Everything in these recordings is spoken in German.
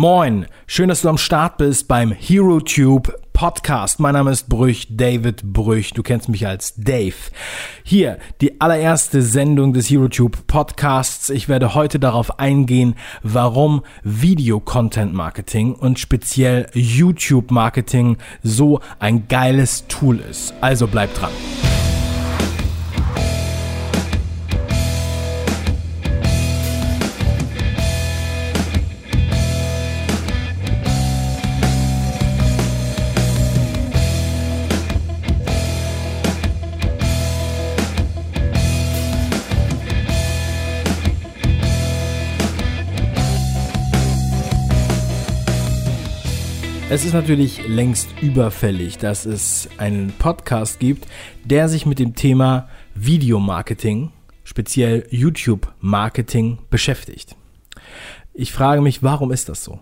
Moin, schön, dass du am Start bist beim HeroTube Podcast. Mein Name ist Brüch, David Brüch. Du kennst mich als Dave. Hier die allererste Sendung des HeroTube Podcasts. Ich werde heute darauf eingehen, warum Video-Content Marketing und speziell YouTube Marketing so ein geiles Tool ist. Also bleib dran. Es ist natürlich längst überfällig, dass es einen Podcast gibt, der sich mit dem Thema Videomarketing, speziell YouTube-Marketing, beschäftigt. Ich frage mich, warum ist das so?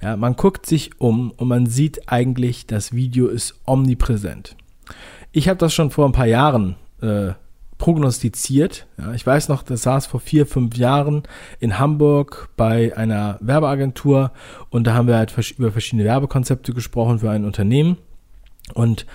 Ja, man guckt sich um und man sieht eigentlich, das Video ist omnipräsent. Ich habe das schon vor ein paar Jahren äh, prognostiziert. Ja, ich weiß noch, das saß vor vier, fünf Jahren in Hamburg bei einer Werbeagentur und da haben wir halt über verschiedene Werbekonzepte gesprochen für ein Unternehmen und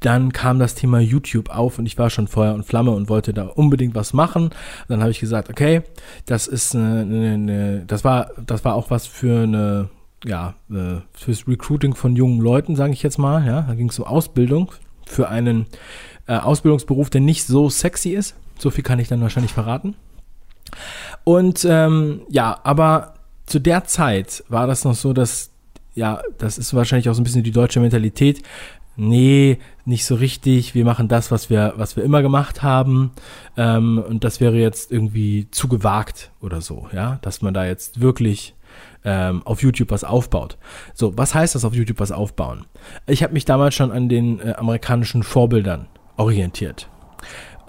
dann kam das Thema YouTube auf und ich war schon Feuer und Flamme und wollte da unbedingt was machen. Dann habe ich gesagt, okay, das ist eine, eine, eine, das war, das war auch was für eine, ja, äh, fürs Recruiting von jungen Leuten, sage ich jetzt mal. Ja, da ging es um Ausbildung für einen äh, Ausbildungsberuf, der nicht so sexy ist. So viel kann ich dann wahrscheinlich verraten. Und ähm, ja, aber zu der Zeit war das noch so, dass, ja, das ist wahrscheinlich auch so ein bisschen die deutsche Mentalität. Nee, nicht so richtig. Wir machen das, was wir, was wir immer gemacht haben. Ähm, und das wäre jetzt irgendwie zu gewagt oder so, ja, dass man da jetzt wirklich ähm, auf YouTube was aufbaut. So, was heißt das auf YouTube was aufbauen? Ich habe mich damals schon an den äh, amerikanischen Vorbildern orientiert.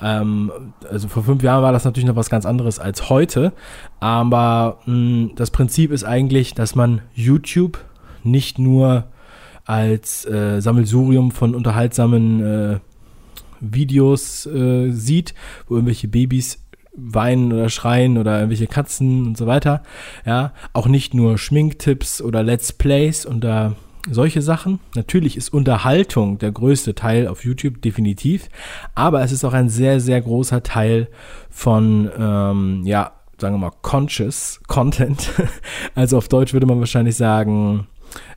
Ähm, also vor fünf Jahren war das natürlich noch was ganz anderes als heute, aber mh, hm, das Prinzip ist eigentlich, dass man YouTube nicht nur als äh, Sammelsurium von unterhaltsamen äh, Videos äh, sieht, wo irgendwelche Babys weinen oder schreien oder irgendwelche Katzen und so weiter. Ja, auch nicht nur Schminktipps oder Let's Plays und da solche Sachen. Natürlich ist Unterhaltung der größte Teil auf YouTube, definitiv. Aber es ist auch ein sehr, sehr großer Teil von, ähm, ja, sagen wir mal, conscious Content. Also auf Deutsch würde man wahrscheinlich sagen,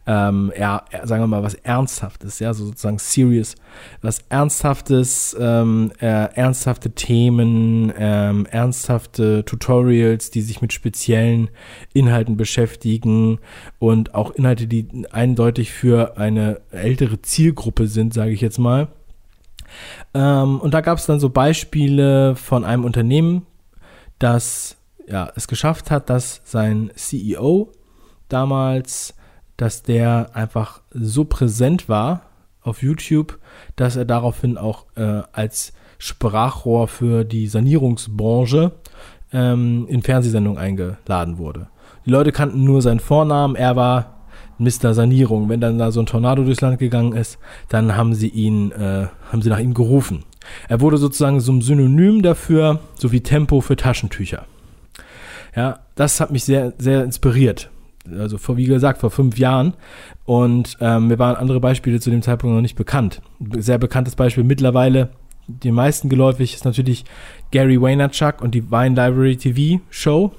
ähm, ja, sagen wir mal, was Ernsthaftes, ja, so sozusagen serious, was Ernsthaftes, ähm, äh, ernsthafte Themen, ähm, ernsthafte Tutorials, die sich mit speziellen Inhalten beschäftigen und auch Inhalte, die eindeutig für eine ältere Zielgruppe sind, sage ich jetzt mal. Ähm, und da gab es dann so Beispiele von einem Unternehmen, das ja, es geschafft hat, dass sein CEO damals dass der einfach so präsent war auf YouTube, dass er daraufhin auch äh, als Sprachrohr für die Sanierungsbranche ähm, in Fernsehsendungen eingeladen wurde. Die Leute kannten nur seinen Vornamen, er war Mr. Sanierung. Wenn dann da so ein Tornado durchs Land gegangen ist, dann haben sie ihn, äh, haben sie nach ihm gerufen. Er wurde sozusagen so ein Synonym dafür, so wie Tempo für Taschentücher. Ja, das hat mich sehr, sehr inspiriert also vor, wie gesagt, vor fünf Jahren. Und ähm, mir waren andere Beispiele zu dem Zeitpunkt noch nicht bekannt. Sehr bekanntes Beispiel mittlerweile, den meisten geläufig, ist natürlich Gary Vaynerchuk und die Wine Library TV Show,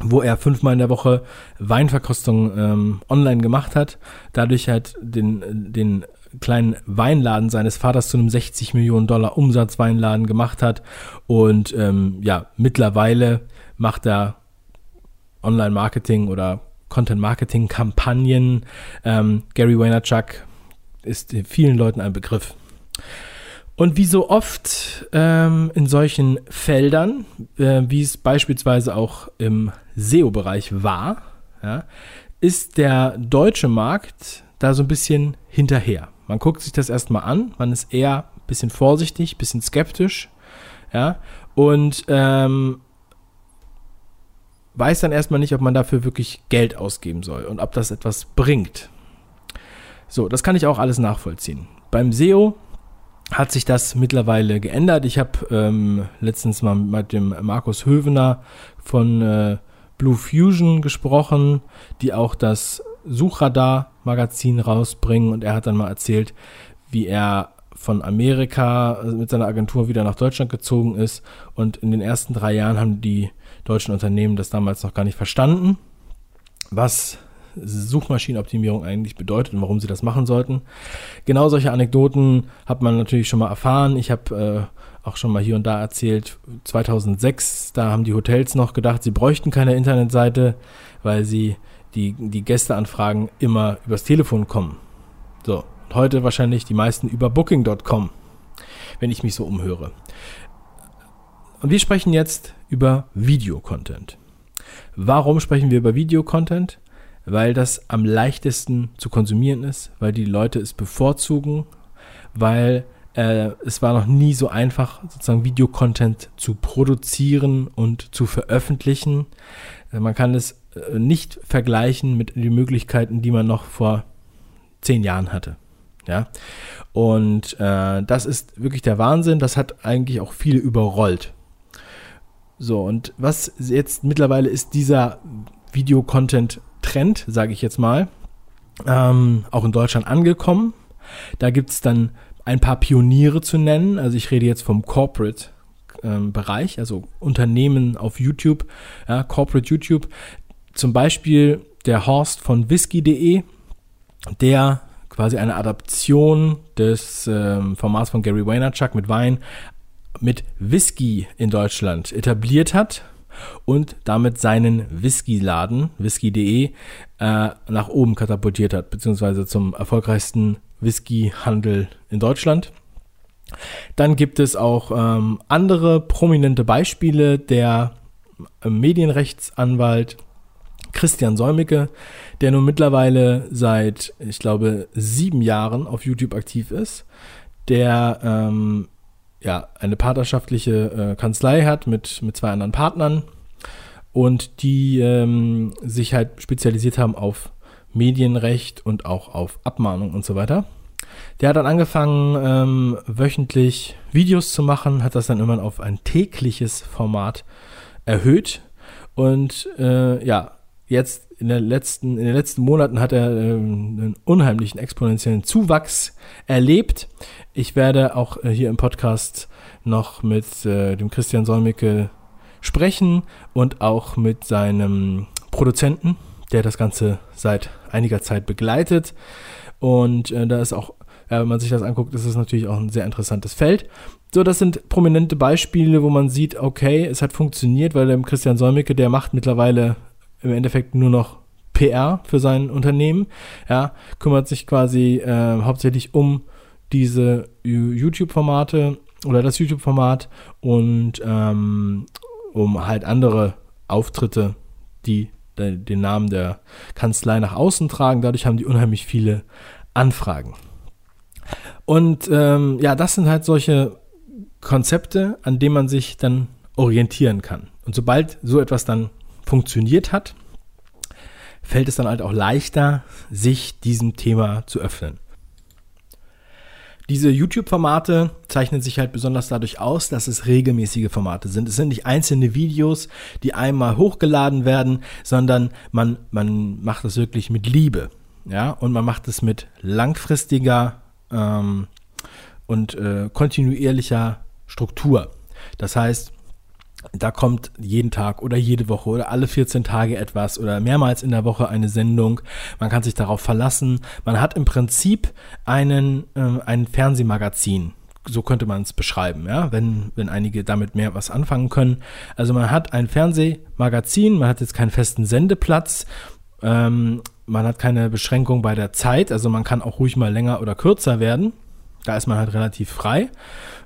wo er fünfmal in der Woche Weinverkostung ähm, online gemacht hat. Dadurch halt den, den kleinen Weinladen seines Vaters zu einem 60 Millionen Dollar Umsatzweinladen gemacht hat. Und ähm, ja, mittlerweile macht er Online-Marketing oder Content-Marketing-Kampagnen. Ähm, Gary Vaynerchuk ist vielen Leuten ein Begriff. Und wie so oft ähm, in solchen Feldern, äh, wie es beispielsweise auch im SEO-Bereich war, ja, ist der deutsche Markt da so ein bisschen hinterher. Man guckt sich das erstmal an, man ist eher ein bisschen vorsichtig, ein bisschen skeptisch, ja, und ähm, weiß dann erstmal nicht, ob man dafür wirklich Geld ausgeben soll und ob das etwas bringt. So, das kann ich auch alles nachvollziehen. Beim SEO hat sich das mittlerweile geändert. Ich habe ähm, letztens mal mit dem Markus Hövener von äh, Blue Fusion gesprochen, die auch das Suchradar-Magazin rausbringen und er hat dann mal erzählt, wie er von Amerika mit seiner Agentur wieder nach Deutschland gezogen ist und in den ersten drei Jahren haben die deutschen Unternehmen das damals noch gar nicht verstanden, was Suchmaschinenoptimierung eigentlich bedeutet und warum sie das machen sollten. Genau solche Anekdoten hat man natürlich schon mal erfahren. Ich habe äh, auch schon mal hier und da erzählt, 2006, da haben die Hotels noch gedacht, sie bräuchten keine Internetseite, weil sie die, die Gästeanfragen immer übers Telefon kommen. So, heute wahrscheinlich die meisten über booking.com, wenn ich mich so umhöre. Und wir sprechen jetzt über Videocontent. Warum sprechen wir über Videocontent? Weil das am leichtesten zu konsumieren ist, weil die Leute es bevorzugen, weil äh, es war noch nie so einfach, sozusagen Videocontent zu produzieren und zu veröffentlichen. Äh, man kann es äh, nicht vergleichen mit den Möglichkeiten, die man noch vor zehn Jahren hatte. Ja, und äh, das ist wirklich der Wahnsinn. Das hat eigentlich auch viele überrollt. So, und was jetzt mittlerweile ist dieser Videocontent-Trend, sage ich jetzt mal, ähm, auch in Deutschland angekommen. Da gibt es dann ein paar Pioniere zu nennen. Also ich rede jetzt vom Corporate ähm, Bereich, also Unternehmen auf YouTube, ja, Corporate YouTube. Zum Beispiel der Horst von whisky.de, der quasi eine Adaption des ähm, Formats von Gary Vaynerchuk mit Wein mit Whisky in Deutschland etabliert hat und damit seinen Whisky-Laden, whisky.de, äh, nach oben katapultiert hat, beziehungsweise zum erfolgreichsten Whisky-Handel in Deutschland. Dann gibt es auch ähm, andere prominente Beispiele. Der äh, Medienrechtsanwalt Christian Säumicke, der nun mittlerweile seit, ich glaube, sieben Jahren auf YouTube aktiv ist, der ähm, ja, eine partnerschaftliche äh, Kanzlei hat mit, mit zwei anderen Partnern und die ähm, sich halt spezialisiert haben auf Medienrecht und auch auf Abmahnung und so weiter. Der hat dann angefangen, ähm, wöchentlich Videos zu machen, hat das dann immer auf ein tägliches Format erhöht. Und äh, ja, jetzt in, der letzten, in den letzten Monaten hat er ähm, einen unheimlichen exponentiellen Zuwachs erlebt. Ich werde auch äh, hier im Podcast noch mit äh, dem Christian Solmicke sprechen und auch mit seinem Produzenten, der das Ganze seit einiger Zeit begleitet. Und äh, da ist auch, ja, wenn man sich das anguckt, ist es natürlich auch ein sehr interessantes Feld. So, das sind prominente Beispiele, wo man sieht, okay, es hat funktioniert, weil der Christian Solmicke, der macht mittlerweile im Endeffekt nur noch PR für sein Unternehmen, ja, kümmert sich quasi äh, hauptsächlich um diese YouTube-Formate oder das YouTube-Format und ähm, um halt andere Auftritte, die den Namen der Kanzlei nach außen tragen. Dadurch haben die unheimlich viele Anfragen. Und ähm, ja, das sind halt solche Konzepte, an denen man sich dann orientieren kann. Und sobald so etwas dann funktioniert hat, fällt es dann halt auch leichter, sich diesem Thema zu öffnen. Diese YouTube-Formate zeichnen sich halt besonders dadurch aus, dass es regelmäßige Formate sind. Es sind nicht einzelne Videos, die einmal hochgeladen werden, sondern man, man macht es wirklich mit Liebe. Ja, und man macht es mit langfristiger ähm, und äh, kontinuierlicher Struktur. Das heißt, da kommt jeden Tag oder jede Woche oder alle 14 Tage etwas oder mehrmals in der Woche eine Sendung. Man kann sich darauf verlassen. Man hat im Prinzip einen, äh, ein Fernsehmagazin. So könnte man es beschreiben, ja, wenn, wenn einige damit mehr was anfangen können. Also man hat ein Fernsehmagazin, man hat jetzt keinen festen Sendeplatz, ähm, man hat keine Beschränkung bei der Zeit, also man kann auch ruhig mal länger oder kürzer werden. Da ist man halt relativ frei.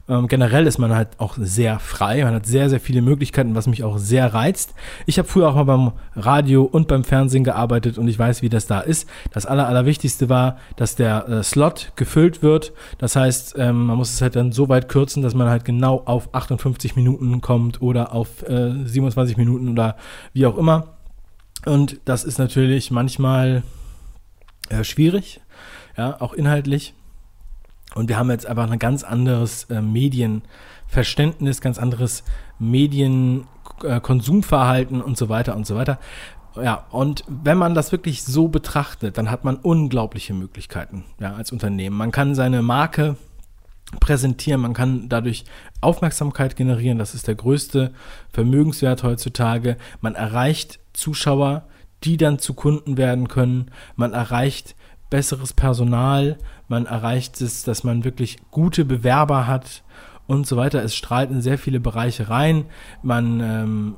Ähm, generell ist man halt auch sehr frei. Man hat sehr, sehr viele Möglichkeiten, was mich auch sehr reizt. Ich habe früher auch mal beim Radio und beim Fernsehen gearbeitet und ich weiß, wie das da ist. Das Aller, Allerwichtigste war, dass der äh, Slot gefüllt wird. Das heißt, ähm, man muss es halt dann so weit kürzen, dass man halt genau auf 58 Minuten kommt oder auf äh, 27 Minuten oder wie auch immer. Und das ist natürlich manchmal äh, schwierig, ja, auch inhaltlich. Und wir haben jetzt einfach ein ganz anderes äh, Medienverständnis, ganz anderes Medienkonsumverhalten äh, und so weiter und so weiter. Ja, und wenn man das wirklich so betrachtet, dann hat man unglaubliche Möglichkeiten ja, als Unternehmen. Man kann seine Marke präsentieren, man kann dadurch Aufmerksamkeit generieren, das ist der größte Vermögenswert heutzutage. Man erreicht Zuschauer, die dann zu Kunden werden können. Man erreicht besseres Personal, man erreicht es, dass man wirklich gute Bewerber hat und so weiter. Es strahlt in sehr viele Bereiche rein. Man ähm,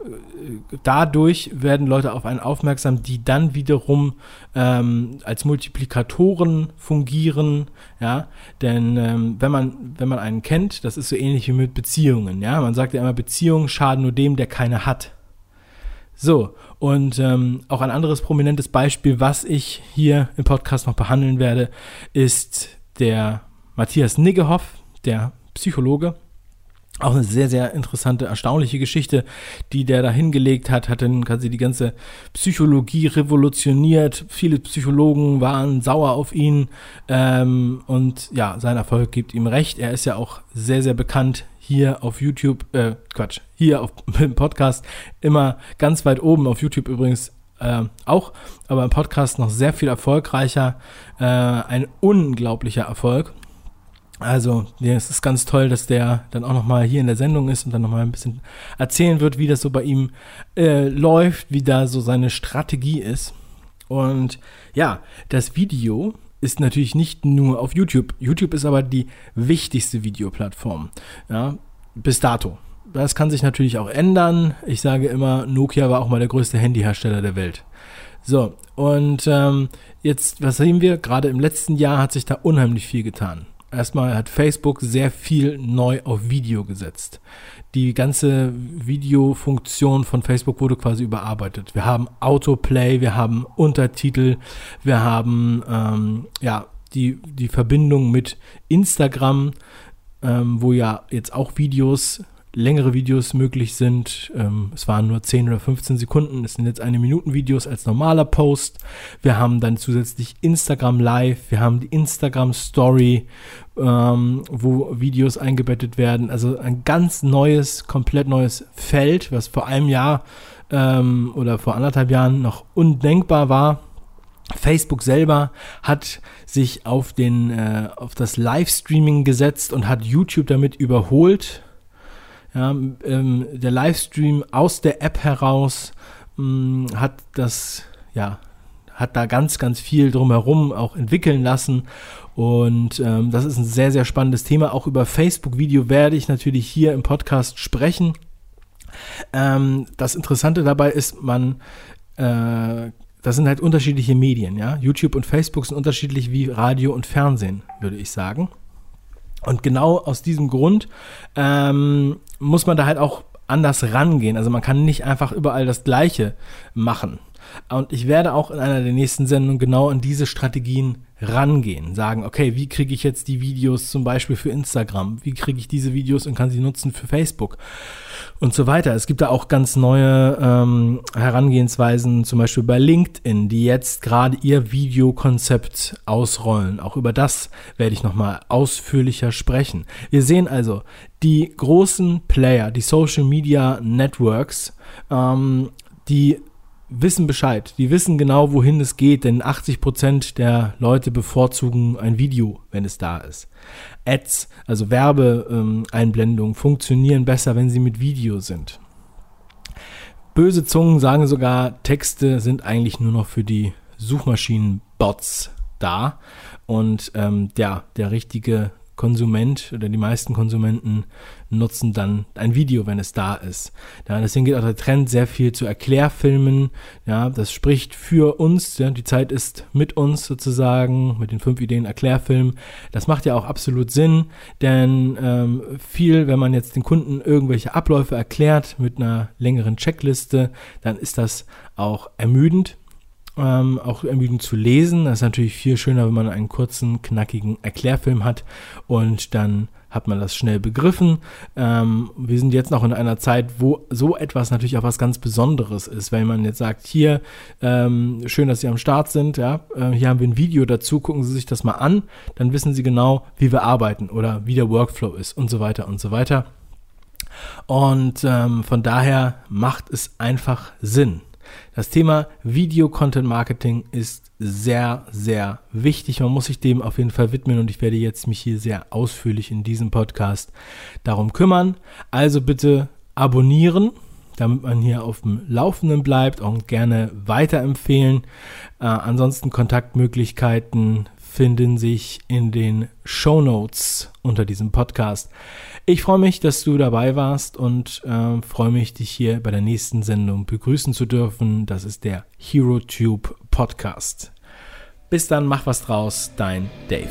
dadurch werden Leute auf einen aufmerksam, die dann wiederum ähm, als Multiplikatoren fungieren. Ja, denn ähm, wenn man wenn man einen kennt, das ist so ähnlich wie mit Beziehungen. Ja, man sagt ja immer, Beziehungen schaden nur dem, der keine hat. So, und ähm, auch ein anderes prominentes Beispiel, was ich hier im Podcast noch behandeln werde, ist der Matthias Niggehoff, der Psychologe. Auch eine sehr, sehr interessante, erstaunliche Geschichte, die der da hingelegt hat, hat dann quasi die ganze Psychologie revolutioniert. Viele Psychologen waren sauer auf ihn ähm, und ja, sein Erfolg gibt ihm recht. Er ist ja auch sehr, sehr bekannt hier auf YouTube, äh, Quatsch, hier auf, im Podcast immer ganz weit oben, auf YouTube übrigens äh, auch, aber im Podcast noch sehr viel erfolgreicher. Äh, ein unglaublicher Erfolg. Also, es ist ganz toll, dass der dann auch nochmal hier in der Sendung ist und dann nochmal ein bisschen erzählen wird, wie das so bei ihm äh, läuft, wie da so seine Strategie ist. Und ja, das Video ist natürlich nicht nur auf YouTube. YouTube ist aber die wichtigste Videoplattform. Ja, bis dato. Das kann sich natürlich auch ändern. Ich sage immer, Nokia war auch mal der größte Handyhersteller der Welt. So, und ähm, jetzt, was sehen wir? Gerade im letzten Jahr hat sich da unheimlich viel getan. Erstmal hat Facebook sehr viel neu auf Video gesetzt. Die ganze Videofunktion von Facebook wurde quasi überarbeitet. Wir haben Autoplay, wir haben Untertitel, wir haben ähm, ja die, die Verbindung mit Instagram, ähm, wo ja jetzt auch Videos längere Videos möglich sind. Ähm, es waren nur 10 oder 15 Sekunden. Es sind jetzt eine Minuten Videos als normaler Post. Wir haben dann zusätzlich Instagram Live. Wir haben die Instagram Story, ähm, wo Videos eingebettet werden. Also ein ganz neues, komplett neues Feld, was vor einem Jahr ähm, oder vor anderthalb Jahren noch undenkbar war. Facebook selber hat sich auf den äh, auf das Livestreaming gesetzt und hat YouTube damit überholt. Ja, ähm, der Livestream aus der App heraus mh, hat das, ja, hat da ganz, ganz viel drumherum auch entwickeln lassen. Und ähm, das ist ein sehr, sehr spannendes Thema. Auch über Facebook-Video werde ich natürlich hier im Podcast sprechen. Ähm, das Interessante dabei ist, man, äh, das sind halt unterschiedliche Medien, ja. YouTube und Facebook sind unterschiedlich wie Radio und Fernsehen, würde ich sagen. Und genau aus diesem Grund ähm, muss man da halt auch anders rangehen. Also man kann nicht einfach überall das Gleiche machen. Und ich werde auch in einer der nächsten Sendungen genau an diese Strategien rangehen. Sagen, okay, wie kriege ich jetzt die Videos zum Beispiel für Instagram? Wie kriege ich diese Videos und kann sie nutzen für Facebook? Und so weiter. Es gibt da auch ganz neue ähm, Herangehensweisen, zum Beispiel bei LinkedIn, die jetzt gerade ihr Videokonzept ausrollen. Auch über das werde ich nochmal ausführlicher sprechen. Wir sehen also, die großen Player, die Social Media Networks, ähm, die wissen Bescheid. Die wissen genau, wohin es geht, denn 80% der Leute bevorzugen ein Video, wenn es da ist. Ads, also Werbeeinblendungen, funktionieren besser, wenn sie mit Video sind. Böse Zungen sagen sogar, Texte sind eigentlich nur noch für die Suchmaschinen-Bots da. Und ähm, ja, der richtige Konsument oder die meisten Konsumenten nutzen dann ein Video, wenn es da ist. Ja, deswegen geht auch der Trend sehr viel zu Erklärfilmen. Ja, das spricht für uns. Ja, die Zeit ist mit uns sozusagen, mit den fünf Ideen Erklärfilm. Das macht ja auch absolut Sinn, denn ähm, viel, wenn man jetzt den Kunden irgendwelche Abläufe erklärt mit einer längeren Checkliste, dann ist das auch ermüdend ähm, auch ermüdend zu lesen. Das ist natürlich viel schöner, wenn man einen kurzen, knackigen Erklärfilm hat und dann hat man das schnell begriffen. Ähm, wir sind jetzt noch in einer Zeit, wo so etwas natürlich auch was ganz Besonderes ist. Wenn man jetzt sagt, hier, ähm, schön, dass Sie am Start sind, ja, äh, hier haben wir ein Video dazu, gucken Sie sich das mal an, dann wissen Sie genau, wie wir arbeiten oder wie der Workflow ist und so weiter und so weiter. Und ähm, von daher macht es einfach Sinn. Das Thema Video-Content-Marketing ist sehr, sehr wichtig. Man muss sich dem auf jeden Fall widmen und ich werde jetzt mich hier sehr ausführlich in diesem Podcast darum kümmern. Also bitte abonnieren, damit man hier auf dem Laufenden bleibt und gerne weiterempfehlen. Äh, ansonsten Kontaktmöglichkeiten finden sich in den Show Notes unter diesem Podcast. Ich freue mich, dass du dabei warst und äh, freue mich, dich hier bei der nächsten Sendung begrüßen zu dürfen. Das ist der HeroTube Podcast. Bis dann, mach was draus, dein Dave.